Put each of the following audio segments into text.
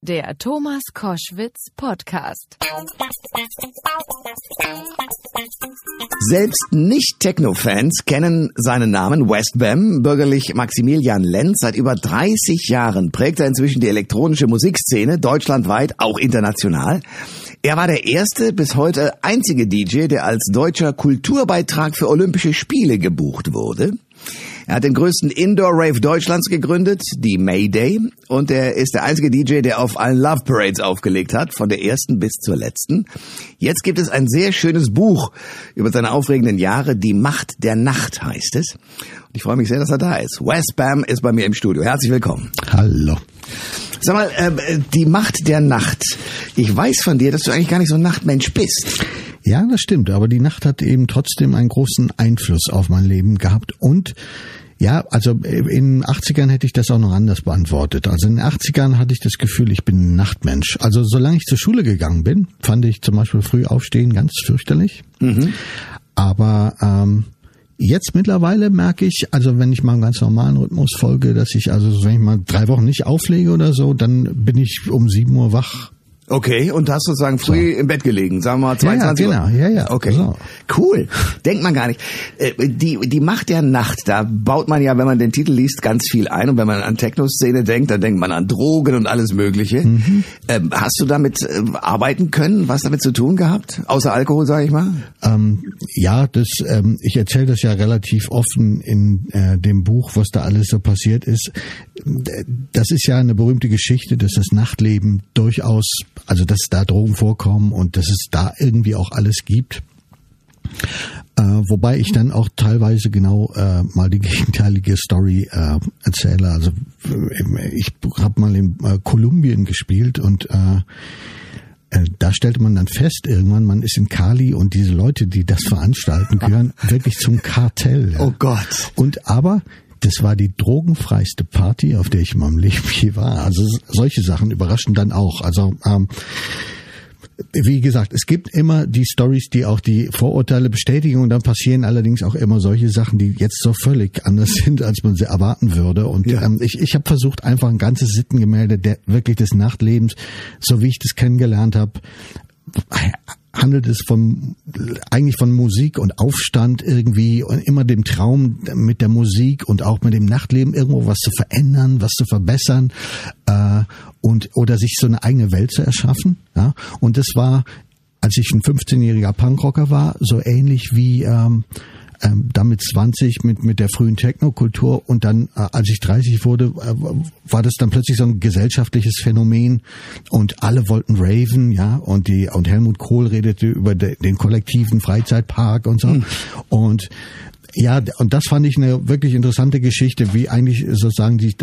Der Thomas Koschwitz Podcast. Selbst Nicht-Techno-Fans kennen seinen Namen Westbam, bürgerlich Maximilian Lenz. Seit über 30 Jahren prägt er inzwischen die elektronische Musikszene deutschlandweit, auch international. Er war der erste, bis heute einzige DJ, der als deutscher Kulturbeitrag für Olympische Spiele gebucht wurde. Er hat den größten Indoor-Rave Deutschlands gegründet, die Mayday, und er ist der einzige DJ, der auf allen Love Parades aufgelegt hat, von der ersten bis zur letzten. Jetzt gibt es ein sehr schönes Buch über seine aufregenden Jahre, Die Macht der Nacht heißt es. Und ich freue mich sehr, dass er da ist. Wes Bam ist bei mir im Studio. Herzlich willkommen. Hallo. Sag mal, äh, die Macht der Nacht. Ich weiß von dir, dass du eigentlich gar nicht so ein Nachtmensch bist. Ja, das stimmt, aber die Nacht hat eben trotzdem einen großen Einfluss auf mein Leben gehabt und ja, also in den 80ern hätte ich das auch noch anders beantwortet. Also in den 80ern hatte ich das Gefühl, ich bin ein Nachtmensch. Also solange ich zur Schule gegangen bin, fand ich zum Beispiel früh aufstehen ganz fürchterlich. Mhm. Aber ähm, Jetzt mittlerweile merke ich, also wenn ich mal einen ganz normalen Rhythmus folge, dass ich also, wenn ich mal drei Wochen nicht auflege oder so, dann bin ich um sieben Uhr wach Okay, und hast sozusagen früh so. im Bett gelegen, sagen wir mal 22 ja, ja, genau, ja, ja. Okay, so. cool. Denkt man gar nicht. Äh, die, die Macht der Nacht, da baut man ja, wenn man den Titel liest, ganz viel ein. Und wenn man an Techno-Szene denkt, dann denkt man an Drogen und alles Mögliche. Mhm. Ähm, hast du damit äh, arbeiten können? Was damit zu tun gehabt? Außer Alkohol, sage ich mal? Ähm, ja, das, ähm, ich erzähle das ja relativ offen in äh, dem Buch, was da alles so passiert ist. Das ist ja eine berühmte Geschichte, dass das Nachtleben durchaus also dass da Drogen vorkommen und dass es da irgendwie auch alles gibt. Äh, wobei ich dann auch teilweise genau äh, mal die gegenteilige Story äh, erzähle. Also äh, ich habe mal in äh, Kolumbien gespielt und äh, äh, da stellte man dann fest, irgendwann, man ist in Kali und diese Leute, die das veranstalten, gehören wirklich zum Kartell. Ja. Oh Gott. Und aber das war die drogenfreiste Party, auf der ich in meinem Leben je war. Also solche Sachen überraschen dann auch. Also ähm, wie gesagt, es gibt immer die Stories, die auch die Vorurteile bestätigen und dann passieren allerdings auch immer solche Sachen, die jetzt so völlig anders sind, als man sie erwarten würde. Und ja. ähm, ich, ich habe versucht, einfach ein ganzes Sittengemälde der, wirklich des Nachtlebens, so wie ich das kennengelernt habe, handelt es von eigentlich von Musik und Aufstand irgendwie und immer dem Traum mit der Musik und auch mit dem Nachtleben irgendwo was zu verändern, was zu verbessern äh, und oder sich so eine eigene Welt zu erschaffen. Ja? Und das war, als ich ein 15-jähriger Punkrocker war, so ähnlich wie ähm, ähm, damit 20 mit mit der frühen Technokultur und dann äh, als ich 30 wurde äh, war das dann plötzlich so ein gesellschaftliches Phänomen und alle wollten raven ja und die und Helmut Kohl redete über de, den kollektiven Freizeitpark und so mhm. und ja, und das fand ich eine wirklich interessante Geschichte, wie eigentlich sozusagen die,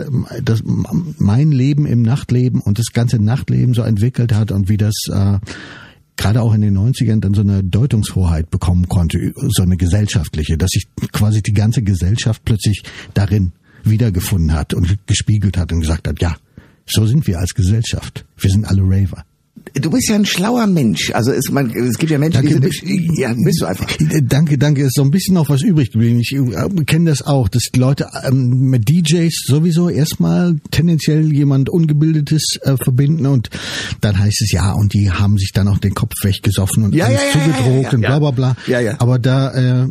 das, mein Leben im Nachtleben und das ganze Nachtleben so entwickelt hat und wie das äh, gerade auch in den 90ern dann so eine Deutungshoheit bekommen konnte, so eine gesellschaftliche, dass sich quasi die ganze Gesellschaft plötzlich darin wiedergefunden hat und gespiegelt hat und gesagt hat, ja, so sind wir als Gesellschaft. Wir sind alle Raver. Du bist ja ein schlauer Mensch. Also es, man, es gibt ja Menschen, danke, die sind, ja, bist du einfach. Danke, danke. Ist so ein bisschen noch was übrig geblieben. Ich äh, kenne das auch, dass Leute ähm, mit DJs sowieso erstmal tendenziell jemand Ungebildetes äh, verbinden und dann heißt es ja und die haben sich dann auch den Kopf weggesoffen und ja, ja, ja, zugedrogt und bla bla bla. Ja, ja. Aber da äh,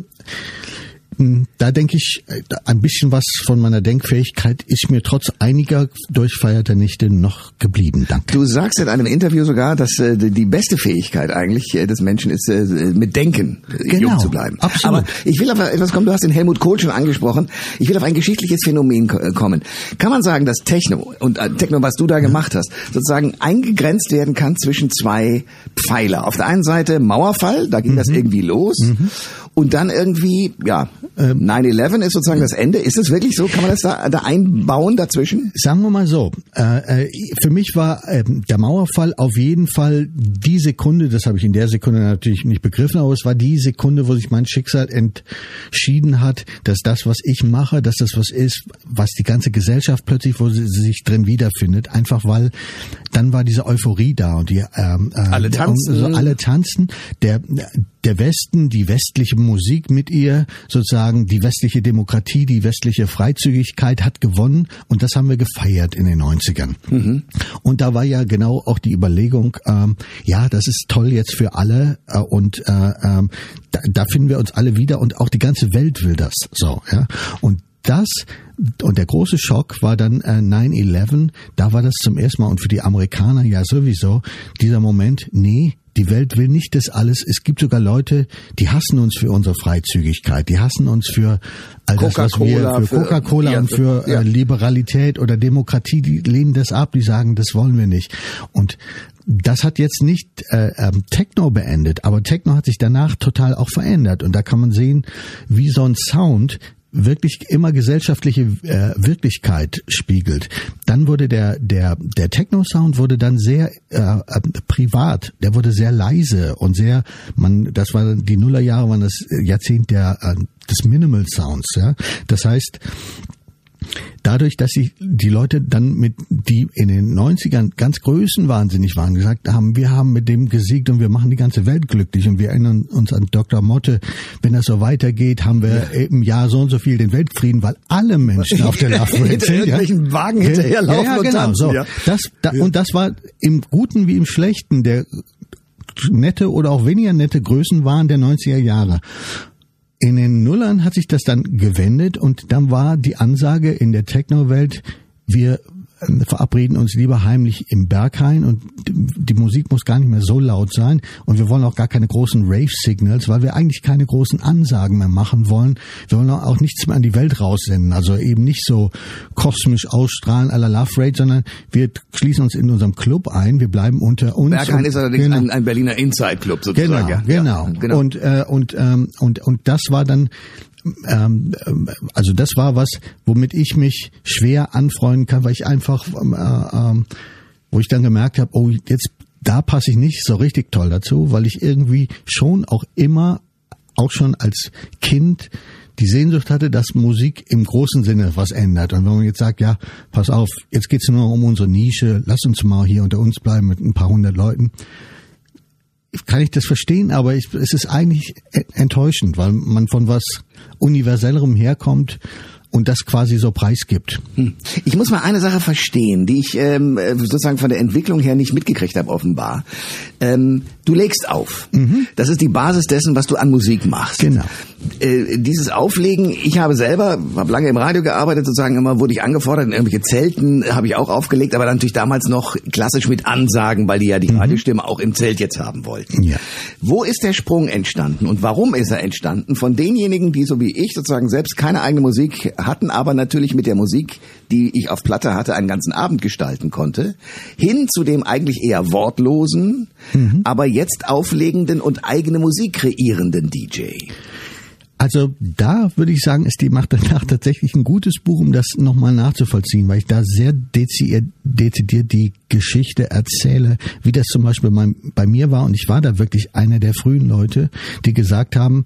da denke ich, äh, ein bisschen was von meiner Denkfähigkeit ist mir trotz einiger durchfeierter Nächte noch geblieben. Danke. Du sagst in einem Interview sogar, dass äh, die beste Fähigkeit eigentlich äh, des Menschen ist, äh, mit Denken genau, jung zu bleiben. Absolut. Aber ich will auf etwas kommen, du hast den Helmut Kohl schon angesprochen. Ich will auf ein geschichtliches Phänomen kommen. Kann man sagen, dass Techno und Techno, was du da gemacht hast, sozusagen eingegrenzt werden kann zwischen zwei Pfeiler? Auf der einen Seite Mauerfall, da ging mhm. das irgendwie los. Mhm. Und dann irgendwie, ja, ähm, 9-11 ist sozusagen das Ende. Ist es wirklich so? Kann man das da, da einbauen dazwischen? Sagen wir mal so. Äh, äh, für mich war äh, der Mauerfall auf jeden Fall die Sekunde, das habe ich in der Sekunde natürlich nicht begriffen, aber es war die Sekunde, wo sich mein Schicksal entschieden hat, dass das, was ich mache, dass das was ist, was die ganze Gesellschaft plötzlich, wo sie sich drin wiederfindet. Einfach weil dann war diese Euphorie da und die ähm, äh, alle tanzen, so alle tanzen. Der der Westen, die westliche Musik mit ihr, sozusagen die westliche Demokratie, die westliche Freizügigkeit hat gewonnen und das haben wir gefeiert in den 90ern. Mhm. Und da war ja genau auch die Überlegung, ähm, ja, das ist toll jetzt für alle äh, und äh, äh, da, da finden wir uns alle wieder und auch die ganze Welt will das so, ja. Und das und der große Schock war dann äh, 9-11, da war das zum ersten Mal und für die Amerikaner ja sowieso dieser Moment, nee, die Welt will nicht das alles. Es gibt sogar Leute, die hassen uns für unsere Freizügigkeit, die hassen uns für all das, was wir für Coca-Cola ja, und für ja. äh, Liberalität oder Demokratie, die lehnen das ab, die sagen, das wollen wir nicht. Und das hat jetzt nicht äh, ähm, Techno beendet, aber Techno hat sich danach total auch verändert. Und da kann man sehen, wie so ein Sound wirklich immer gesellschaftliche äh, Wirklichkeit spiegelt. Dann wurde der der der Techno Sound wurde dann sehr äh, äh, privat, der wurde sehr leise und sehr man das war die Nullerjahre waren das Jahrzehnt der äh, des Minimal Sounds, ja. Das heißt, dadurch, dass sich die Leute dann mit, die in den 90ern ganz größenwahnsinnig waren, gesagt haben, wir haben mit dem gesiegt und wir machen die ganze Welt glücklich und wir erinnern uns an Dr. Motte, wenn das so weitergeht, haben wir ja. im Jahr so und so viel den Weltfrieden, weil alle Menschen auf der Parade sind. ja. Wagen hinterherlaufen ja, ja, genau, und so. Ja. Das, da, Und das war im Guten wie im Schlechten der nette oder auch weniger nette Größenwahn der 90er Jahre. In den Nullern hat sich das dann gewendet und dann war die Ansage in der Techno-Welt, wir verabreden uns lieber heimlich im Berghain und die Musik muss gar nicht mehr so laut sein und wir wollen auch gar keine großen Rave-Signals, weil wir eigentlich keine großen Ansagen mehr machen wollen. Wir wollen auch nichts mehr an die Welt raussenden, also eben nicht so kosmisch ausstrahlen à la Love Rate, sondern wir schließen uns in unserem Club ein, wir bleiben unter uns. Berghain ist allerdings genau. ein, ein, Berliner Inside-Club sozusagen. Genau, ja. genau. Ja, genau. Und, äh, und, ähm, und, und das war dann ähm, ähm, also das war was, womit ich mich schwer anfreunden kann, weil ich einfach, ähm, äh, ähm, wo ich dann gemerkt habe, oh, jetzt da passe ich nicht so richtig toll dazu, weil ich irgendwie schon auch immer, auch schon als Kind, die Sehnsucht hatte, dass Musik im großen Sinne was ändert. Und wenn man jetzt sagt, ja, pass auf, jetzt geht's nur um unsere Nische, lass uns mal hier unter uns bleiben mit ein paar hundert Leuten, kann ich das verstehen, aber ich, es ist eigentlich enttäuschend, weil man von was Universellerem herkommt und das quasi so preisgibt. Hm. Ich muss mal eine Sache verstehen, die ich ähm, sozusagen von der Entwicklung her nicht mitgekriegt habe, offenbar. Ähm, du legst auf. Mhm. Das ist die Basis dessen, was du an Musik machst. Genau. Äh, dieses Auflegen, ich habe selber, habe lange im Radio gearbeitet, sozusagen immer wurde ich angefordert, in irgendwelche Zelten habe ich auch aufgelegt, aber natürlich damals noch klassisch mit Ansagen, weil die ja die mhm. Radiostimme auch im Zelt jetzt haben wollten. Ja. Wo ist der Sprung entstanden und warum ist er entstanden? Von denjenigen, die so wie ich sozusagen selbst keine eigene Musik hatten, aber natürlich mit der Musik, die ich auf Platte hatte, einen ganzen Abend gestalten konnte, hin zu dem eigentlich eher wortlosen, mhm. aber jetzt auflegenden und eigene Musik kreierenden DJ. Also da würde ich sagen, ist die Macht danach tatsächlich ein gutes Buch, um das nochmal nachzuvollziehen, weil ich da sehr dezidiert, dezidiert die Geschichte erzähle, wie das zum Beispiel bei mir war. Und ich war da wirklich einer der frühen Leute, die gesagt haben,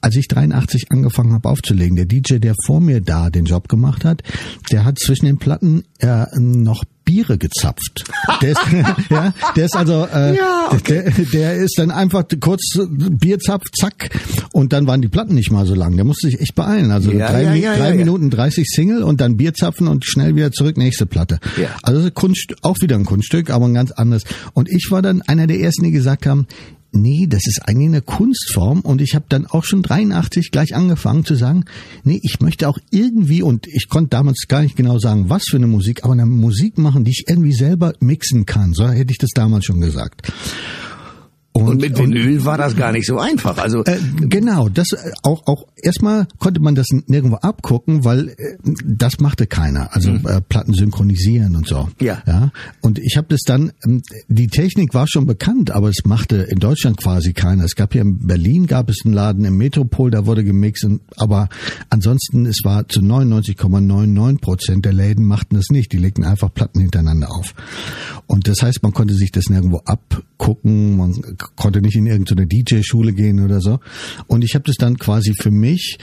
als ich 83 angefangen habe aufzulegen, der DJ, der vor mir da den Job gemacht hat, der hat zwischen den Platten äh, noch Biere gezapft. Der ist, ja, der ist also, äh, ja, okay. der, der ist dann einfach kurz Bierzapf, zack, und dann waren die Platten nicht mal so lang. Der musste sich echt beeilen. Also ja, drei, ja, drei Minuten 30 Single und dann Bierzapfen und schnell wieder zurück, nächste Platte. Ja. Also Kunst, auch wieder ein Kunststück, aber ein ganz anderes. Und ich war dann einer der ersten, die gesagt haben, nee, das ist eigentlich eine Kunstform und ich habe dann auch schon 83 gleich angefangen zu sagen, nee, ich möchte auch irgendwie und ich konnte damals gar nicht genau sagen, was für eine Musik, aber eine Musik machen, die ich irgendwie selber mixen kann, so hätte ich das damals schon gesagt. Und, und mit Vinyl war das gar nicht so einfach. Also äh, genau, das äh, auch auch erstmal konnte man das nirgendwo abgucken, weil äh, das machte keiner. Also mhm. äh, Platten synchronisieren und so. Ja. Ja. Und ich habe das dann. Ähm, die Technik war schon bekannt, aber es machte in Deutschland quasi keiner. Es gab hier in Berlin gab es einen Laden im Metropol, da wurde gemixt, und, aber ansonsten es war zu 99,99 Prozent der Läden machten das nicht. Die legten einfach Platten hintereinander auf. Und das heißt, man konnte sich das nirgendwo abgucken. Man konnte nicht in irgendeine DJ-Schule gehen oder so. Und ich habe das dann quasi für mich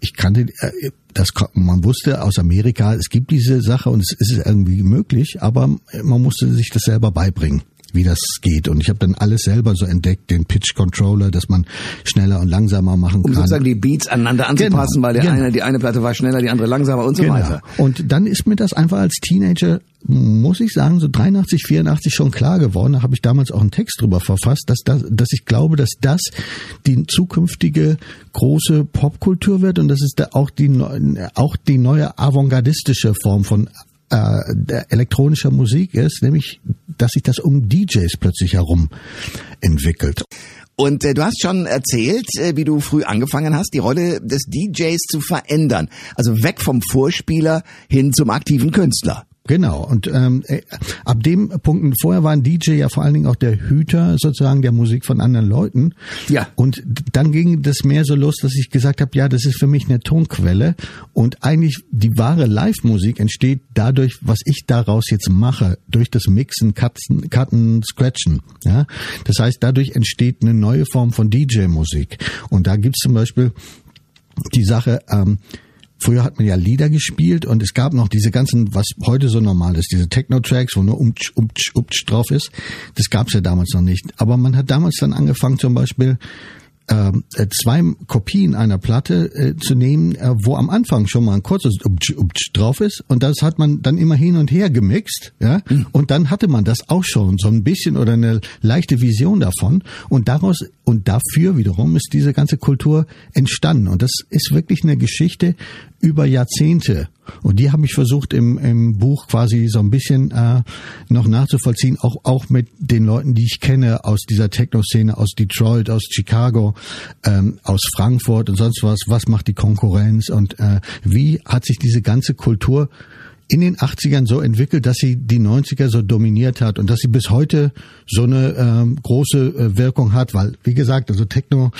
ich kannte äh, das, man wusste aus Amerika, es gibt diese Sache und es ist irgendwie möglich, aber man musste sich das selber beibringen wie das geht. Und ich habe dann alles selber so entdeckt, den Pitch Controller, dass man schneller und langsamer machen kann. Um sozusagen die Beats aneinander anzupassen, genau, weil der genau. eine, die eine Platte war schneller, die andere langsamer und so genau. weiter. Und dann ist mir das einfach als Teenager, muss ich sagen, so 83, 84 schon klar geworden. Da habe ich damals auch einen Text drüber verfasst, dass, das, dass ich glaube, dass das die zukünftige große Popkultur wird und das ist da auch die, auch die neue avantgardistische Form von äh, elektronischer Musik ist, nämlich, dass sich das um DJs plötzlich herum entwickelt. Und äh, du hast schon erzählt, äh, wie du früh angefangen hast, die Rolle des DJs zu verändern. Also weg vom Vorspieler hin zum aktiven Künstler. Genau. Und ähm, äh, ab dem Punkt, vorher war ein DJ ja vor allen Dingen auch der Hüter sozusagen der Musik von anderen Leuten. Ja. Und dann ging das mehr so los, dass ich gesagt habe, ja, das ist für mich eine Tonquelle. Und eigentlich die wahre Live-Musik entsteht dadurch, was ich daraus jetzt mache, durch das Mixen, Cutten, Cutten Scratchen. Ja. Das heißt, dadurch entsteht eine neue Form von DJ-Musik. Und da gibt's zum Beispiel die Sache, ähm, Früher hat man ja Lieder gespielt und es gab noch diese ganzen, was heute so normal ist, diese Techno-Tracks, wo nur umtsch, umtsch, umtsch drauf ist. Das gab's ja damals noch nicht. Aber man hat damals dann angefangen, zum Beispiel ähm, äh, zwei Kopien einer Platte äh, zu nehmen, äh, wo am Anfang schon mal ein kurzes Uptsch, Uptsch drauf ist und das hat man dann immer hin und her gemixt, ja, mhm. und dann hatte man das auch schon so ein bisschen oder eine leichte Vision davon und daraus und dafür wiederum ist diese ganze Kultur entstanden und das ist wirklich eine Geschichte über Jahrzehnte und die habe ich versucht im, im Buch quasi so ein bisschen äh, noch nachzuvollziehen, auch, auch mit den Leuten, die ich kenne aus dieser Techno-Szene, aus Detroit, aus Chicago, ähm, aus Frankfurt und sonst was. Was macht die Konkurrenz und äh, wie hat sich diese ganze Kultur in den 80ern so entwickelt, dass sie die 90er so dominiert hat und dass sie bis heute so eine ähm, große äh, Wirkung hat, weil, wie gesagt, also Techno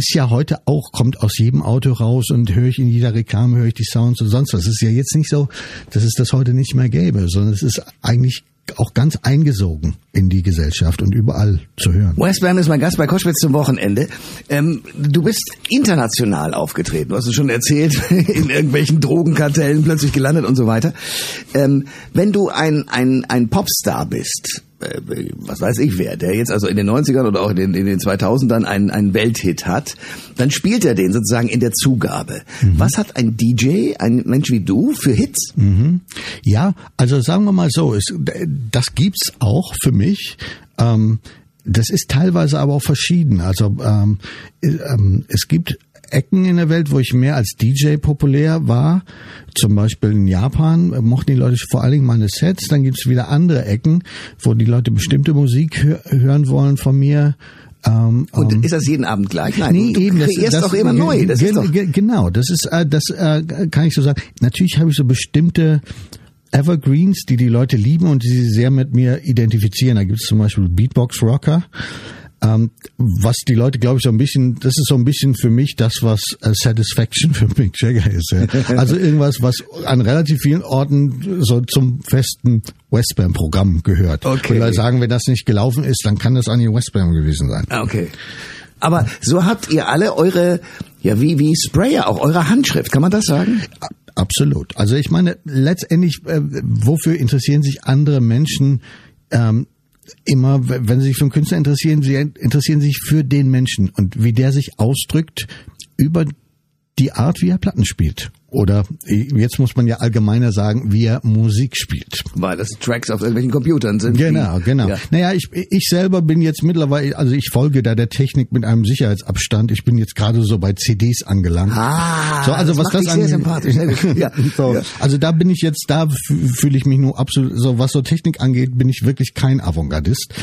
ist ja heute auch, kommt aus jedem Auto raus und höre ich in jeder Reklame, höre ich die Sounds und sonst was. Es ist ja jetzt nicht so, dass es das heute nicht mehr gäbe, sondern es ist eigentlich auch ganz eingesogen in die Gesellschaft und überall zu hören. Westbam ist mein Gast bei Koschwitz zum Wochenende. Ähm, du bist international aufgetreten. Du hast es schon erzählt, in irgendwelchen Drogenkartellen plötzlich gelandet und so weiter. Ähm, wenn du ein, ein, ein Popstar bist, was weiß ich wer, der jetzt also in den 90ern oder auch in den, in den 2000ern einen, einen Welthit hat, dann spielt er den sozusagen in der Zugabe. Mhm. Was hat ein DJ, ein Mensch wie du, für Hits? Mhm. Ja, also sagen wir mal so, es, das gibt's auch für mich. Ähm, das ist teilweise aber auch verschieden. Also ähm, ähm, es gibt Ecken in der Welt, wo ich mehr als DJ populär war. Zum Beispiel in Japan mochten die Leute vor allen Dingen meine Sets. Dann gibt es wieder andere Ecken, wo die Leute bestimmte Musik hö hören wollen von mir. Ähm, und ähm, ist das jeden Abend gleich? Nein, nee, du eben, das, kreierst das, doch immer neu. Das ist doch genau, das ist, äh, das äh, kann ich so sagen. Natürlich habe ich so bestimmte Evergreens, die die Leute lieben und die sie sehr mit mir identifizieren. Da gibt es zum Beispiel Beatbox Rocker. Ähm, was die Leute, glaube ich, so ein bisschen, das ist so ein bisschen für mich das, was äh, Satisfaction für Mick Jagger ist. Ja. Also irgendwas, was an relativ vielen Orten so zum festen Westbam-Programm gehört. Okay. Weil sagen, wenn das nicht gelaufen ist, dann kann das an die Westbam gewesen sein. Ah, okay. Aber so habt ihr alle eure, ja wie wie Sprayer, auch eure Handschrift, kann man das sagen? Absolut. Also ich meine, letztendlich, äh, wofür interessieren sich andere Menschen? Ähm, immer, wenn Sie sich für einen Künstler interessieren, Sie interessieren sich für den Menschen und wie der sich ausdrückt über die Art, wie er Platten spielt. Oder jetzt muss man ja allgemeiner sagen, wie er Musik spielt. Weil das Tracks auf irgendwelchen Computern sind. Genau, genau. Ja. Naja, ich, ich selber bin jetzt mittlerweile, also ich folge da der Technik mit einem Sicherheitsabstand. Ich bin jetzt gerade so bei CDs angelangt. Ah, so, also das was das angeht. Sehr sympathisch. ja. so, ja. Also da bin ich jetzt, da fühle ich mich nur absolut, so was so Technik angeht, bin ich wirklich kein Avantgardist.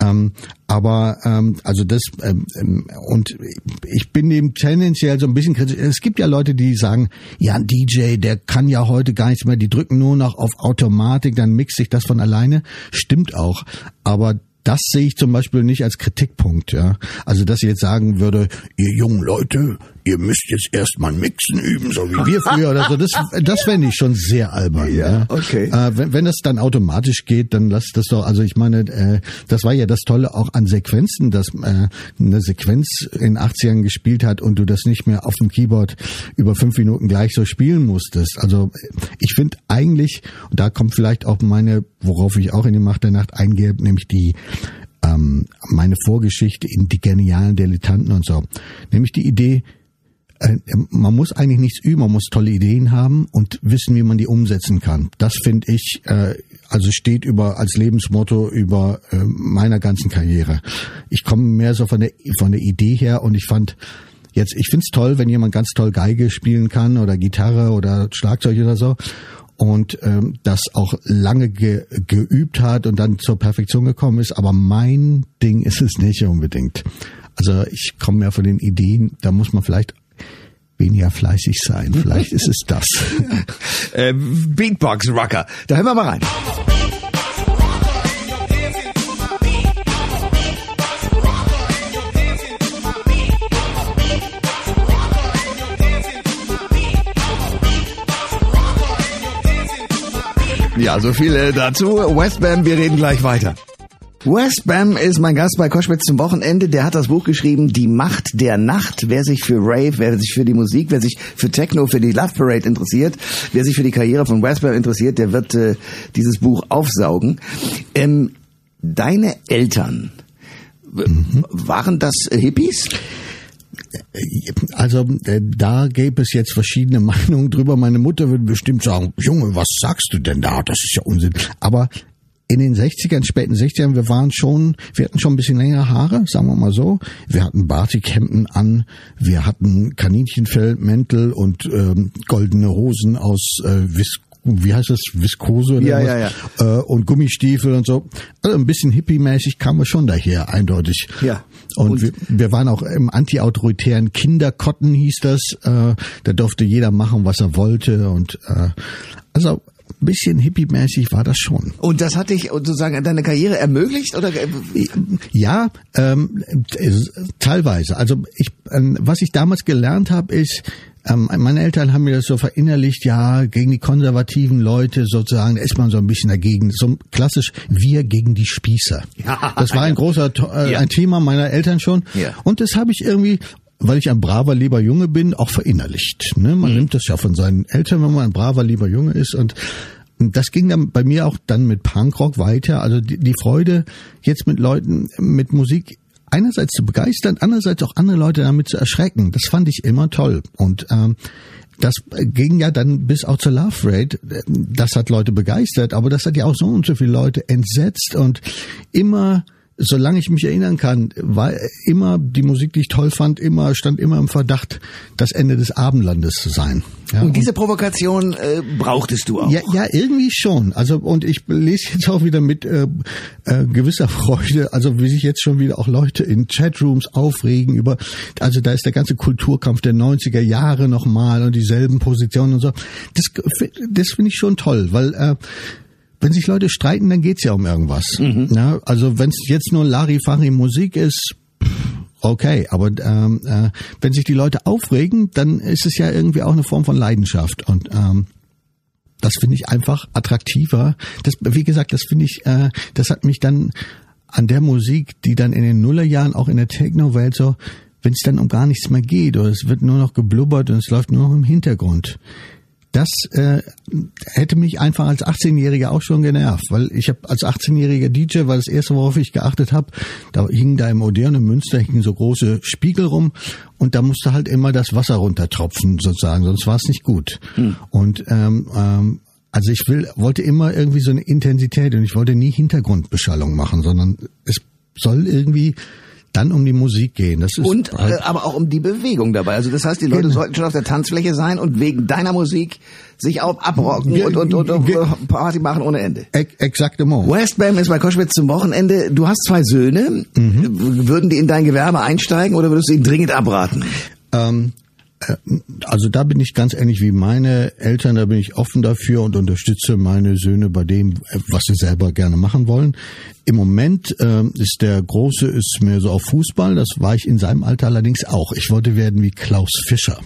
Ähm, aber ähm, also das ähm, ähm und ich bin dem tendenziell so ein bisschen kritisch. Es gibt ja Leute, die sagen, ja, ein DJ, der kann ja heute gar nichts mehr, die drücken nur noch auf Automatik, dann mixt sich das von alleine. Stimmt auch. Aber das sehe ich zum Beispiel nicht als Kritikpunkt, ja. Also, dass ich jetzt sagen würde, ihr jungen Leute, ihr müsst jetzt erstmal Mixen üben, so wie wir früher oder so. Das, das fände ich schon sehr albern, ja. ja. Okay. Äh, wenn, wenn das dann automatisch geht, dann lasst das doch, also ich meine, äh, das war ja das Tolle auch an Sequenzen, dass äh, eine Sequenz in 80ern gespielt hat und du das nicht mehr auf dem Keyboard über fünf Minuten gleich so spielen musstest. Also ich finde eigentlich, und da kommt vielleicht auch meine, worauf ich auch in die Macht der Nacht eingehe, nämlich die ähm, meine Vorgeschichte in die genialen Dilettanten und so. Nämlich die Idee, äh, man muss eigentlich nichts üben, man muss tolle Ideen haben und wissen, wie man die umsetzen kann. Das finde ich, äh, also steht über als Lebensmotto über äh, meiner ganzen Karriere. Ich komme mehr so von der von der Idee her und ich fand jetzt, ich find's toll, wenn jemand ganz toll Geige spielen kann oder Gitarre oder Schlagzeug oder so und ähm, das auch lange ge geübt hat und dann zur Perfektion gekommen ist. Aber mein Ding ist es nicht unbedingt. Also ich komme mehr von den Ideen, da muss man vielleicht weniger fleißig sein. Vielleicht ist es das. äh, Beatbox Rocker. Da hören wir mal rein. Ja, so viel äh, dazu. Westbam, wir reden gleich weiter. Westbam ist mein Gast bei Koschwitz zum Wochenende. Der hat das Buch geschrieben, Die Macht der Nacht. Wer sich für Rave, wer sich für die Musik, wer sich für Techno, für die Love Parade interessiert, wer sich für die Karriere von Westbam interessiert, der wird äh, dieses Buch aufsaugen. Ähm, deine Eltern, mhm. waren das Hippies? Also äh, da gäbe es jetzt verschiedene Meinungen drüber. Meine Mutter würde bestimmt sagen, Junge, was sagst du denn da? Das ist ja Unsinn. Aber in den 60ern, späten 60ern, wir waren schon, wir hatten schon ein bisschen längere Haare, sagen wir mal so. Wir hatten Batikhemden an, wir hatten Kaninchenfellmäntel und ähm, goldene Hosen aus äh, Vis wie heißt das, Viskose oder ja, was? Ja, ja. Äh, und Gummistiefel und so. Also ein bisschen hippie-mäßig kamen wir schon daher, eindeutig. Ja. Und, und wir, wir waren auch im anti-autoritären Kinderkotten hieß das. Äh, da durfte jeder machen, was er wollte. Und äh, also ein bisschen hippie-mäßig war das schon. Und das hat dich sozusagen deine Karriere ermöglicht oder? Ja, ähm, teilweise. Also ich, was ich damals gelernt habe, ist, ähm, meine Eltern haben mir das so verinnerlicht, ja, gegen die konservativen Leute sozusagen, da ist man so ein bisschen dagegen. So klassisch, wir gegen die Spießer. Ja, das war ein großer, äh, ja. ein Thema meiner Eltern schon. Ja. Und das habe ich irgendwie weil ich ein braver, lieber Junge bin, auch verinnerlicht. Ne? Man mhm. nimmt das ja von seinen Eltern, wenn man ein braver, lieber Junge ist. Und das ging dann bei mir auch dann mit Punkrock weiter. Also die, die Freude, jetzt mit Leuten, mit Musik einerseits zu begeistern, andererseits auch andere Leute damit zu erschrecken. Das fand ich immer toll. Und ähm, das ging ja dann bis auch zur Love Rate. Das hat Leute begeistert, aber das hat ja auch so und so viele Leute entsetzt und immer solange ich mich erinnern kann, war immer die Musik, die ich toll fand, immer stand immer im Verdacht, das Ende des Abendlandes zu sein. Ja, und diese Provokation äh, brauchtest du auch? Ja, ja, irgendwie schon. Also und ich lese jetzt auch wieder mit äh, äh, gewisser Freude, also wie sich jetzt schon wieder auch Leute in Chatrooms aufregen über, also da ist der ganze Kulturkampf der 90er Jahre nochmal und dieselben Positionen und so. Das, das finde ich schon toll, weil äh, wenn sich Leute streiten, dann geht's ja um irgendwas. Mhm. Ja, also wenn es jetzt nur Larifari Musik ist, okay, aber ähm, äh, wenn sich die Leute aufregen, dann ist es ja irgendwie auch eine Form von Leidenschaft und ähm, das finde ich einfach attraktiver. Das, wie gesagt, das finde ich, äh, das hat mich dann an der Musik, die dann in den Nullerjahren auch in der Techno-Welt so, wenn es dann um gar nichts mehr geht oder es wird nur noch geblubbert und es läuft nur noch im Hintergrund das äh, hätte mich einfach als 18-Jähriger auch schon genervt, weil ich habe als 18-jähriger DJ, weil das erste, worauf ich geachtet habe, da hingen da im modernen Münster hingen so große Spiegel rum und da musste halt immer das Wasser runtertropfen sozusagen, sonst war es nicht gut. Hm. Und ähm, ähm, also ich will, wollte immer irgendwie so eine Intensität und ich wollte nie Hintergrundbeschallung machen, sondern es soll irgendwie dann um die Musik gehen. Das ist und halt äh, aber auch um die Bewegung dabei. Also das heißt, die Leute genau. sollten schon auf der Tanzfläche sein und wegen deiner Musik sich auch abrocken Ge und, und, und, und Party machen ohne Ende. Exaktement. Westbam ist bei Koschwitz zum Wochenende. Du hast zwei Söhne. Mhm. Würden die in dein Gewerbe einsteigen oder würdest du ihnen dringend abraten? Ähm, äh, also da bin ich ganz ähnlich wie meine Eltern, da bin ich offen dafür und unterstütze meine Söhne bei dem, äh, was sie selber gerne machen wollen. Im Moment äh, ist der Große ist mehr so auf Fußball, das war ich in seinem Alter allerdings auch. Ich wollte werden wie Klaus Fischer.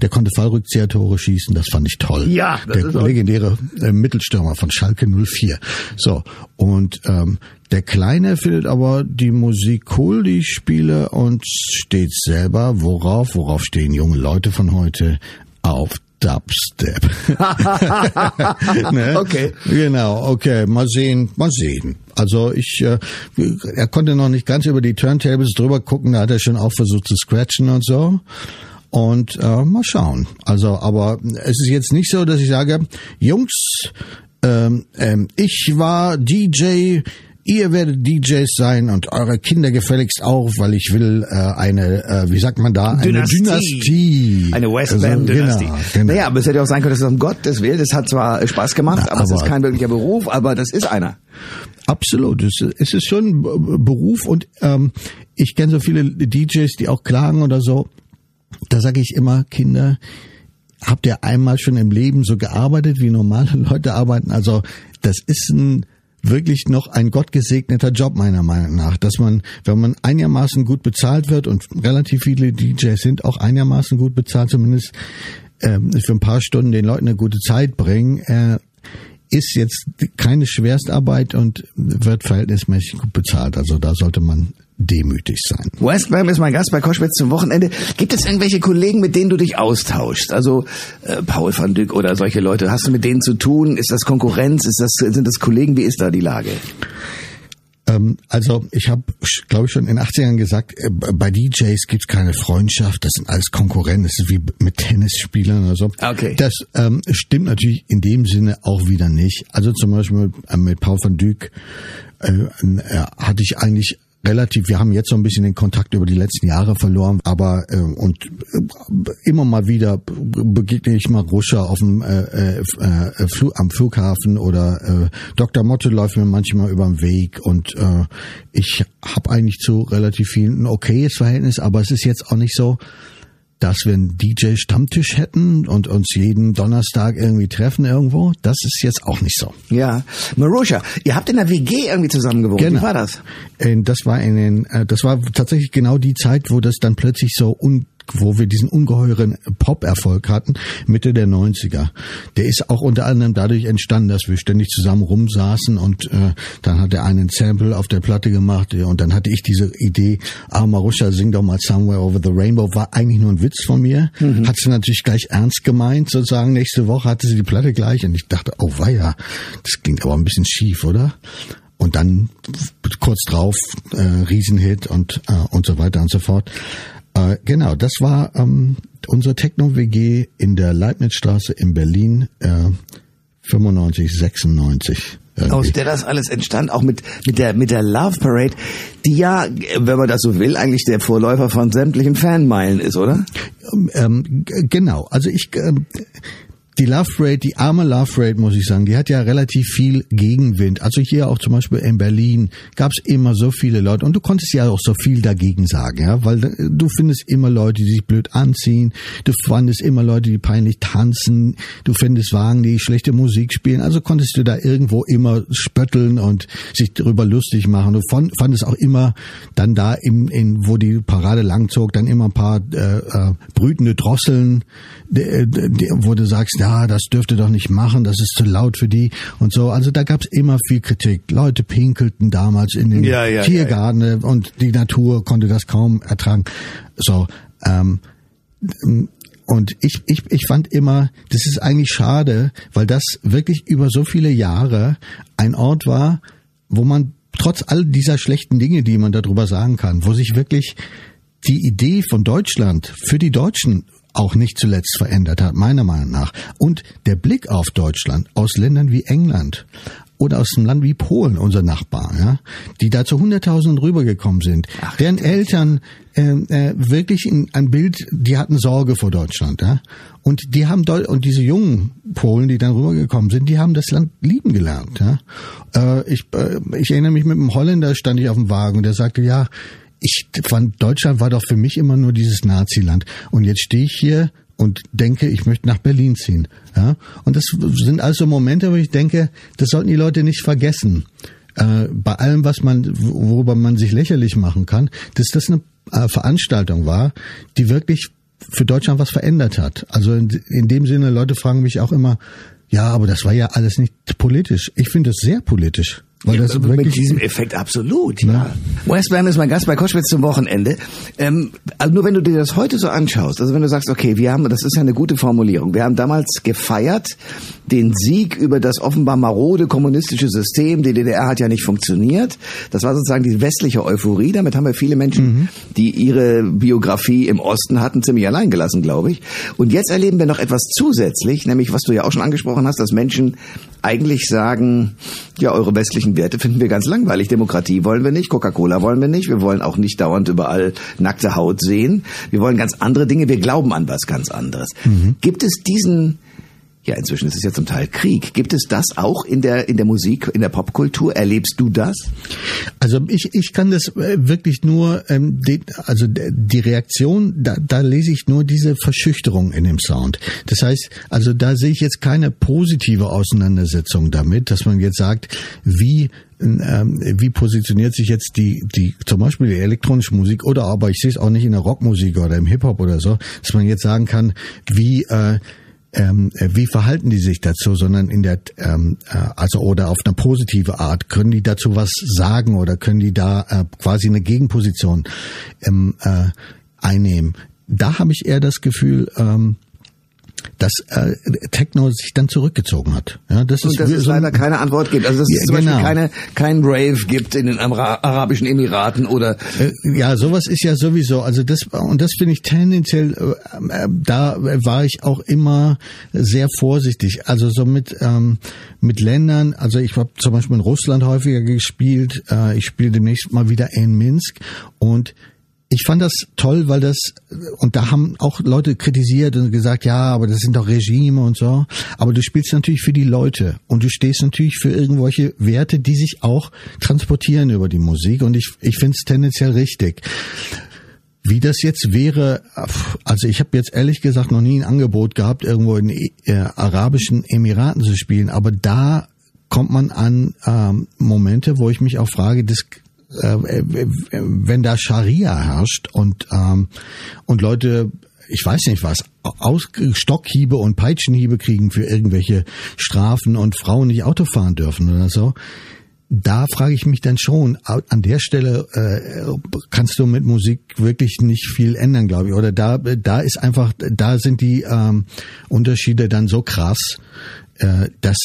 Der konnte Fallrückzieher-Tore schießen, das fand ich toll. Ja, das der ist legendäre äh, Mittelstürmer von Schalke 04. So, und ähm, der Kleine findet aber die Musik cool, die ich spiele und steht selber, worauf, worauf stehen junge Leute von heute? Auf Dubstep. ne? Okay. Genau, okay, mal sehen, mal sehen. Also ich, äh, er konnte noch nicht ganz über die Turntables drüber gucken, da hat er schon auch versucht zu scratchen und so. Und äh, mal schauen. Also, aber es ist jetzt nicht so, dass ich sage, Jungs, ähm, ähm, ich war DJ, ihr werdet DJs sein und eure Kinder gefälligst auch, weil ich will äh, eine, äh, wie sagt man da, eine Dynastie. Dynastie. Eine West Also. Genau, genau. Naja, aber es hätte auch sein können, dass es um Gottes Willen, das hat zwar Spaß gemacht, Na, aber, es ist aber- kein wirklicher Beruf, aber das ist einer. Absolut. Es, ist schon ein Beruf und ähm, ich kenne so viele DJs, die auch klagen oder so. Da sage ich immer, Kinder, habt ihr einmal schon im Leben so gearbeitet, wie normale Leute arbeiten? Also das ist ein wirklich noch ein gottgesegneter Job meiner Meinung nach, dass man, wenn man einigermaßen gut bezahlt wird und relativ viele DJs sind auch einigermaßen gut bezahlt, zumindest ähm, für ein paar Stunden den Leuten eine gute Zeit bringen, äh, ist jetzt keine Schwerstarbeit und wird verhältnismäßig gut bezahlt. Also da sollte man demütig sein. West Bam ist mein Gast bei Koschwitz zum Wochenende. Gibt es irgendwelche Kollegen, mit denen du dich austauschst? Also äh, Paul van Dyck oder solche Leute. Hast du mit denen zu tun? Ist das Konkurrenz? Ist das, sind das Kollegen? Wie ist da die Lage? Ähm, also ich habe, glaube ich, schon in den 80ern gesagt, äh, bei DJs gibt's keine Freundschaft, das sind alles Konkurrenten, das ist wie mit Tennisspielern oder so. Okay. Das ähm, stimmt natürlich in dem Sinne auch wieder nicht. Also zum Beispiel mit, äh, mit Paul van Dyk äh, äh, hatte ich eigentlich relativ, wir haben jetzt so ein bisschen den Kontakt über die letzten Jahre verloren, aber äh, und äh, immer mal wieder begegne ich mal Ruscher auf dem äh, äh, äh, Flu am Flughafen oder äh, Dr. Motte läuft mir manchmal über den Weg und äh, ich habe eigentlich zu relativ vielen ein okayes Verhältnis, aber es ist jetzt auch nicht so, dass wir einen DJ-Stammtisch hätten und uns jeden Donnerstag irgendwie treffen irgendwo. Das ist jetzt auch nicht so. Ja. Marusha, ihr habt in der WG irgendwie zusammen gewohnt. Genau. Wie war das? Das war in den, äh, das war tatsächlich genau die Zeit, wo das dann plötzlich so un, wo wir diesen ungeheuren Pop-Erfolg hatten, Mitte der 90er. Der ist auch unter anderem dadurch entstanden, dass wir ständig zusammen rumsaßen und äh, dann hat er einen Sample auf der Platte gemacht äh, und dann hatte ich diese Idee, ah Marusha, sing doch mal Somewhere Over the Rainbow, war eigentlich nur ein Witz von mir, hat sie natürlich gleich ernst gemeint, sozusagen nächste Woche hatte sie die Platte gleich und ich dachte, oh weia, das klingt aber ein bisschen schief, oder? Und dann kurz drauf äh, Riesenhit und äh, und so weiter und so fort. Äh, genau, das war ähm, unsere Techno-WG in der Leibnizstraße in Berlin, äh, 95, 96. irgendwie. Aus der das alles entstand, auch mit, mit der, mit der Love Parade, die ja, wenn man das so will, eigentlich der Vorläufer von sämtlichen Fanmeilen ist, oder? Ähm, g- genau, also ich ähm, die Love Parade, die arme Love Parade, muss ich sagen, die hat ja relativ viel Gegenwind. Also hier auch zum Beispiel in Berlin gab es immer so viele Leute und du konntest ja auch so viel dagegen sagen, ja, weil du findest immer Leute, die sich blöd anziehen, du fandest immer Leute, die peinlich tanzen, du findest Wagen, die schlechte Musik spielen, also konntest du da irgendwo immer spötteln und sich darüber lustig machen. Du fand, fandest auch immer dann da, im, in, wo die Parade langzog, dann immer ein paar äh, äh, brütende Drosseln, de, de, de, wo du sagst, ja, das dürfte doch nicht machen, das ist zu laut für die und so. Also da gab's immer viel Kritik. Leute pinkelten damals in den Ja, ja, Tiergarten und die Natur konnte das kaum ertragen. So, ähm, und ich, ich, ich fand immer, das ist eigentlich schade, weil das wirklich über so viele Jahre ein Ort war, wo man trotz all dieser schlechten Dinge, die man darüber sagen kann, wo sich wirklich die Idee von Deutschland für die Deutschen auch nicht zuletzt verändert hat, meiner Meinung nach. Und der Blick auf Deutschland aus Ländern wie England oder aus einem Land wie Polen, unser Nachbar, ja, die da zu Hunderttausenden rübergekommen sind, Ach, deren Eltern äh, äh, wirklich in, ein Bild, die hatten Sorge vor Deutschland, ja, und die haben Deu und diese jungen Polen, die dann rübergekommen sind, die haben das Land lieben gelernt, ja. Äh, ich, äh, ich erinnere mich mit einem Holländer stand ich auf dem Wagen und der sagte, ja, ich fand, Deutschland war doch für mich immer nur dieses Naziland. Und jetzt stehe ich hier und denke, ich möchte nach Berlin ziehen. Ja? Und das sind also Momente, wo ich denke, das sollten die Leute nicht vergessen. Äh, bei allem, was man, worüber man sich lächerlich machen kann, dass das eine äh, Veranstaltung war, die wirklich für Deutschland was verändert hat. Also in, in dem Sinne, Leute fragen mich auch immer, ja, aber das war ja alles nicht politisch. Ich finde es sehr politisch. Weil das ja, wirklich mit diesem Effekt absolut, ja. ja. Wes Bam ist mein Gast bei Koschwitz zum Wochenende. Ähm, also nur wenn du dir das heute so anschaust, also wenn du sagst, okay, wir haben, das ist ja eine gute Formulierung, wir haben damals gefeiert den Sieg über das offenbar marode kommunistische System. Die DDR hat ja nicht funktioniert. Das war sozusagen die westliche Euphorie. Damit haben wir viele Menschen, mhm. die ihre Biografie im Osten hatten, ziemlich allein gelassen, glaube ich. Und jetzt erleben wir noch etwas zusätzlich, nämlich was du ja auch schon angesprochen hast, dass Menschen eigentlich sagen, ja, eure westlichen Werte finden wir ganz langweilig. Demokratie wollen wir nicht, Coca-Cola wollen wir nicht, wir wollen auch nicht dauernd überall nackte Haut sehen. Wir wollen ganz andere Dinge, wir glauben an was ganz anderes. Mhm. Gibt es diesen ja, inzwischen ist es ja zum Teil Krieg. Gibt es das auch in der, in der Musik, in der Popkultur? Erlebst du das? Also ich, ich kann das äh, wirklich nur, ähm, die, also die Reaktion, da, da lese ich nur diese Verschüchterung in dem Sound. Das heißt, also da sehe ich jetzt keine positive Auseinandersetzung damit, dass man jetzt sagt, wie ähm, wie positioniert sich jetzt die, die zum Beispiel die elektronische Musik oder aber ich sehe es auch nicht in der Rockmusik oder im Hip-Hop oder so, dass man jetzt sagen kann, wie äh, ähm, äh, wie verhalten die sich dazu, sondern in der, ähm, äh, also oder auf eine positive Art, können die dazu was sagen oder können die da äh, quasi eine Gegenposition ähm, äh, einnehmen? Da habe ich eher das Gefühl, ähm, dass äh, Techno sich dann zurückgezogen hat. Ja, das und ist dass es so leider keine Antwort gibt. Also dass es ja, zum genau. Beispiel keine kein Rave gibt in den Arabischen Emiraten oder äh, ja, sowas ist ja sowieso. Also das und das finde ich tendenziell. Äh, äh, da war ich auch immer sehr vorsichtig. Also so mit ähm, mit Ländern. Also ich habe zum Beispiel in Russland häufiger gespielt. Äh, ich spiele demnächst mal wieder in Minsk und ich fand das toll, weil das, und da haben auch Leute kritisiert und gesagt, ja, aber das sind doch Regime und so. Aber du spielst natürlich für die Leute und du stehst natürlich für irgendwelche Werte, die sich auch transportieren über die Musik. Und ich, ich finde es tendenziell richtig. Wie das jetzt wäre, also ich habe jetzt ehrlich gesagt noch nie ein Angebot gehabt, irgendwo in äh, Arabischen Emiraten zu spielen, aber da kommt man an ähm, Momente, wo ich mich auch frage, das wenn da Scharia herrscht und ähm, und Leute ich weiß nicht was, Aus Stockhiebe und Peitschenhiebe kriegen für irgendwelche Strafen und Frauen nicht Auto fahren dürfen oder so. Da frage ich mich dann schon, an der Stelle äh, kannst du mit Musik wirklich nicht viel ändern, glaube ich. Oder da, da ist einfach, da sind die ähm, Unterschiede dann so krass, äh, dass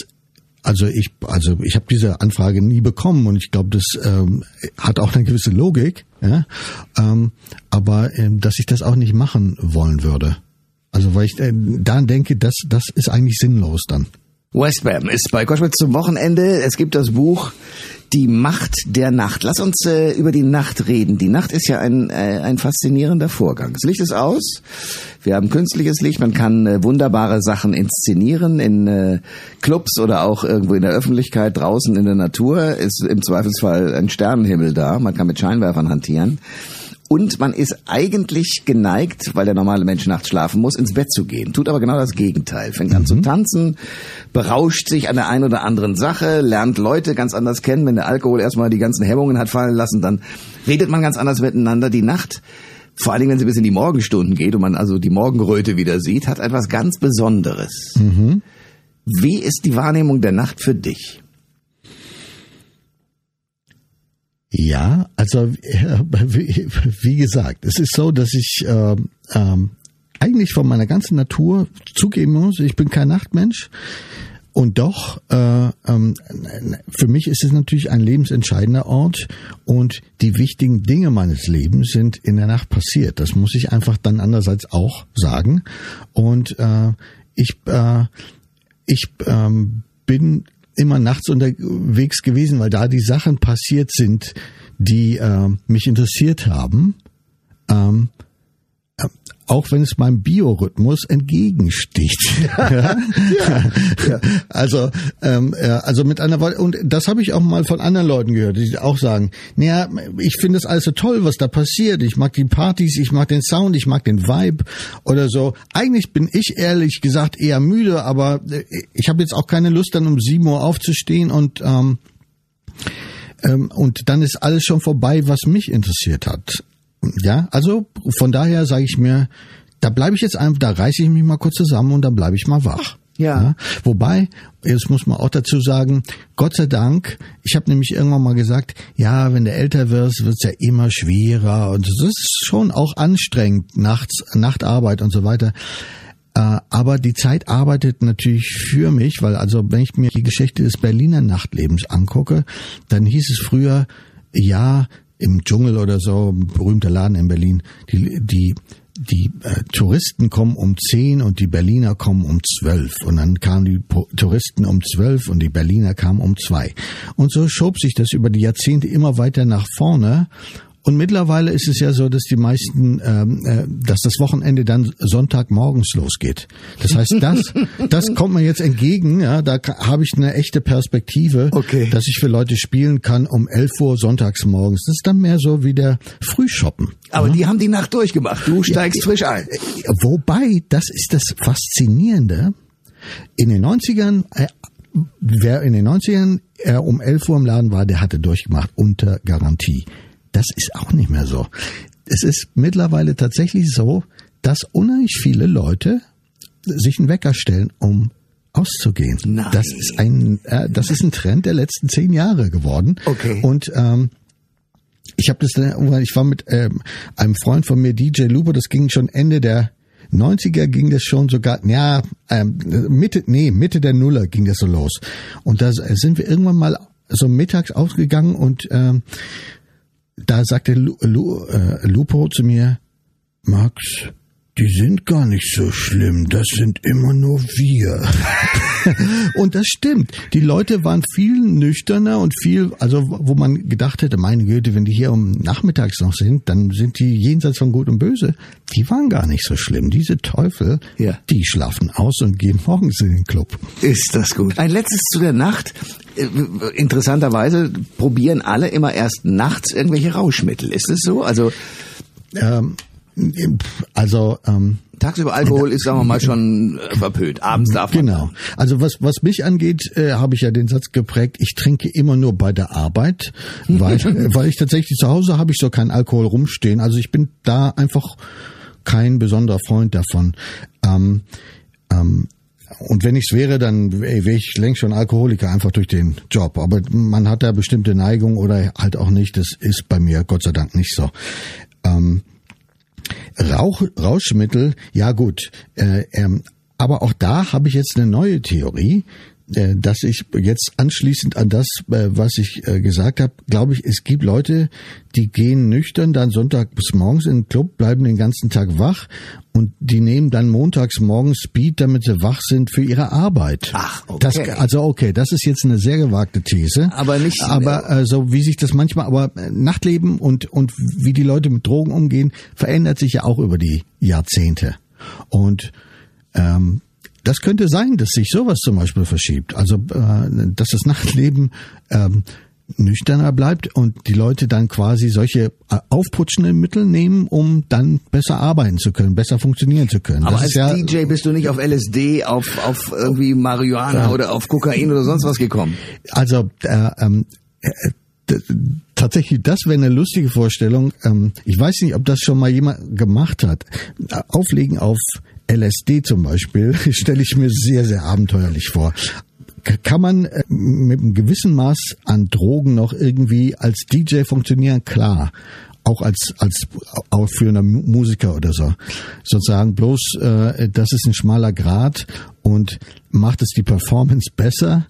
also ich, also ich habe diese Anfrage nie bekommen und ich glaube, das ähm, hat auch eine gewisse Logik, ja? ähm, aber ähm, dass ich das auch nicht machen wollen würde. Also weil ich äh, dann denke, das, das ist eigentlich sinnlos dann. Westbam ist bei Koschwitz zum Wochenende. Es gibt das Buch Die Macht der Nacht. Lass uns äh, über die Nacht reden. Die Nacht ist ja ein, äh, ein faszinierender Vorgang. Das Licht ist aus. Wir haben künstliches Licht. Man kann äh, wunderbare Sachen inszenieren in äh, Clubs oder auch irgendwo in der Öffentlichkeit, draußen in der Natur. Ist im Zweifelsfall ein Sternenhimmel da. Man kann mit Scheinwerfern hantieren. Und man ist eigentlich geneigt, weil der normale Mensch nachts schlafen muss, ins Bett zu gehen. Tut aber genau das Gegenteil. Fängt an zu mhm. tanzen, berauscht sich an der einen oder anderen Sache, lernt Leute ganz anders kennen. Wenn der Alkohol erstmal die ganzen Hemmungen hat fallen lassen, dann redet man ganz anders miteinander. Die Nacht, vor allen Dingen, wenn sie bis in die Morgenstunden geht und man also die Morgenröte wieder sieht, hat etwas ganz Besonderes. Mhm. Wie ist die Wahrnehmung der Nacht für dich? Ja, also wie, gesagt, es ist so, dass ich äh, ähm, eigentlich von meiner ganzen Natur zugeben muss, ich bin kein Nachtmensch. Und doch, äh, ähm, für mich ist es natürlich ein lebensentscheidender Ort und die wichtigen Dinge meines Lebens sind in der Nacht passiert. Das muss ich einfach dann andererseits auch sagen. Und äh, ich, äh, ich ähm, bin immer nachts unterwegs gewesen, weil da die Sachen passiert sind, die äh, mich interessiert haben. Ähm, äh, auch wenn es meinem Biorhythmus entgegensticht. ja? Ja. Also, ähm, ja, also mit einer und das habe ich auch mal von anderen Leuten gehört, die auch sagen, naja, ich finde das alles so toll, was da passiert. Ich mag die Partys, ich mag den Sound, ich mag den Vibe oder so. Eigentlich bin ich ehrlich gesagt eher müde, aber äh, ich habe jetzt auch keine Lust, dann um sieben Uhr aufzustehen und ähm, ähm, und dann ist alles schon vorbei, was mich interessiert hat. Ja, also von daher sage ich mir, da bleibe ich jetzt einfach, da reiße ich mich mal kurz zusammen und dann bleibe ich mal wach. Ja. ja. Wobei, jetzt muss man auch dazu sagen, Gott sei Dank, ich habe nämlich irgendwann mal gesagt, ja, wenn du älter wirst, wird's ja immer schwerer und das ist schon auch anstrengend, nachts, Nachtarbeit und so weiter. Äh, aber die Zeit arbeitet natürlich für mich, weil also wenn ich mir die Geschichte des Berliner Nachtlebens angucke, dann hieß es früher, ja, im Dschungel oder so, berühmter Laden in Berlin, die, die die äh, Touristen kommen um zehn und die Berliner kommen um zwölf. Und dann kamen die po Touristen um zwölf und die Berliner kamen um zwei. Und so schob sich das über die Jahrzehnte immer weiter nach vorne. Und mittlerweile ist es ja so, dass die meisten, ähm, äh, dass das Wochenende dann Sonntagmorgens losgeht. Das heißt, das, das kommt mir jetzt entgegen. Ja, da habe ich eine echte Perspektive, okay. dass ich für Leute spielen kann um 11 Uhr sonntags morgens. Das ist dann mehr so wie der Frühshoppen. Aber ja? die haben die Nacht durchgemacht. Du steigst ja, frisch ein. Wobei, das ist das Faszinierende. In den 90ern, äh, wer in den 90ern äh, um 11 Uhr im Laden war, der hatte durchgemacht unter Garantie. Das ist auch nicht mehr so. Es ist mittlerweile tatsächlich so, dass unheimlich viele Leute sich einen Wecker stellen, um auszugehen. Nein. Das ist ein, äh, das ist ein Trend der letzten zehn Jahre geworden. Okay. Und ähm, ich habe das, ich war mit ähm, einem Freund von mir, DJ Lupo, das ging schon Ende der 90er ging das schon sogar, ja, ähm, Mitte, nee, Mitte der Nuller ging das so los. Und da sind wir irgendwann mal so mittags ausgegangen und ähm, da sagte Lu, Lu, äh, Lupo zu mir, Max, die sind gar nicht so schlimm, das sind immer nur wir. und das stimmt. Die Leute waren viel nüchterner und viel, also wo man gedacht hätte, meine Güte, wenn die hier um nachmittags noch sind, dann sind die jenseits von Gut und Böse. Die waren gar nicht so schlimm. Diese Teufel, ja. die schlafen aus und gehen morgens in den Club. Ist das gut. Ein letztes zu der Nacht. Äh, interessanterweise probieren alle immer erst nachts irgendwelche Rauschmittel. Ist es so? Also ähm, also ähm, tagsüber Alkohol ist, sagen wir mal, schon äh, verpönt. Abends darf man. Genau. Also was was mich angeht, äh, habe ich ja den Satz geprägt: Ich trinke immer nur bei der Arbeit, weil weil ich tatsächlich zu Hause habe ich so keinen Alkohol rumstehen. Also ich bin da einfach kein besonderer Freund davon. Ähm, ähm, und wenn ich's wäre, dann wäre ich längst schon Alkoholiker, einfach durch den Job. Aber man hat da bestimmte Neigung oder halt auch nicht. Das ist bei mir Gott sei Dank nicht so. Ähm, Rauch, Rauschmittel, ja gut. Äh, ähm, aber auch da habe ich jetzt eine neue Theorie, dass ich jetzt anschließend an das, äh, was ich äh, gesagt habe, glaube ich, es gibt Leute, die gehen nüchtern dann Sonntag bis morgens in den Club, bleiben den ganzen Tag wach und die nehmen dann montags morgens Speed, damit sie wach sind für ihre Arbeit. Ach, okay. Das, also okay, das ist jetzt eine sehr gewagte These. Aber nicht. Aber äh, so wie sich das manchmal, aber Nachtleben und und wie die Leute mit Drogen umgehen, verändert sich ja auch über die Jahrzehnte. Und ähm, das könnte sein, dass sich sowas zum Beispiel verschiebt. Also, äh, dass das Nachtleben ähm, nüchterner bleibt und die Leute dann quasi solche äh, aufputschenden Mittel nehmen, um dann besser arbeiten zu können, besser funktionieren zu können. Aber das als ja, DJ bist du nicht auf LSD, auf, auf irgendwie Marihuana ja. oder auf Kokain oder sonst was gekommen? Also äh, ähm, äh, tatsächlich, das wäre eine lustige Vorstellung. Ähm, ich weiß nicht, ob das schon mal jemand gemacht hat. Auflegen auf LSD zum Beispiel stelle ich mir sehr, sehr abenteuerlich vor. Kann man äh, mit einem gewissen Maß an Drogen noch irgendwie als DJ funktionieren? Klar auch als als einen Musiker oder so sozusagen bloß äh, das ist ein schmaler Grad und macht es die Performance besser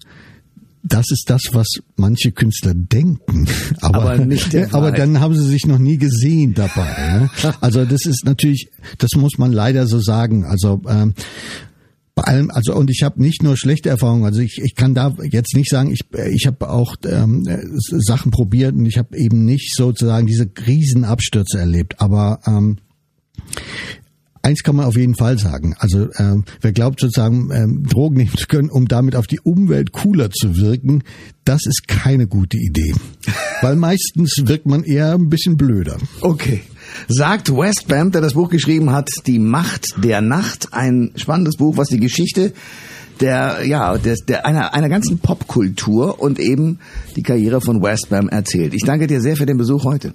das ist das, was manche Künstler denken. Aber, aber, nicht der aber dann haben sie sich noch nie gesehen dabei. Also das ist natürlich, das muss man leider so sagen. Also ähm, bei allem, also und ich habe nicht nur schlechte Erfahrungen, also ich, ich kann da jetzt nicht sagen, ich, ich habe auch ähm, Sachen probiert und ich habe eben nicht sozusagen diese Riesenabstürze erlebt. Aber ähm, eins kann man auf jeden Fall sagen. Also ähm, wer glaubt sozusagen ähm, Drogen nehmen zu können, um damit auf die Umwelt cooler zu wirken, das ist keine gute Idee. Weil meistens wirkt man eher ein bisschen blöder. Okay. Sagt Westbam, der das Buch geschrieben hat, Die Macht der Nacht, ein spannendes Buch, was die Geschichte der ja der, der einer einer ganzen Popkultur und eben die Karriere von Westbam erzählt. Ich danke dir sehr für den Besuch heute.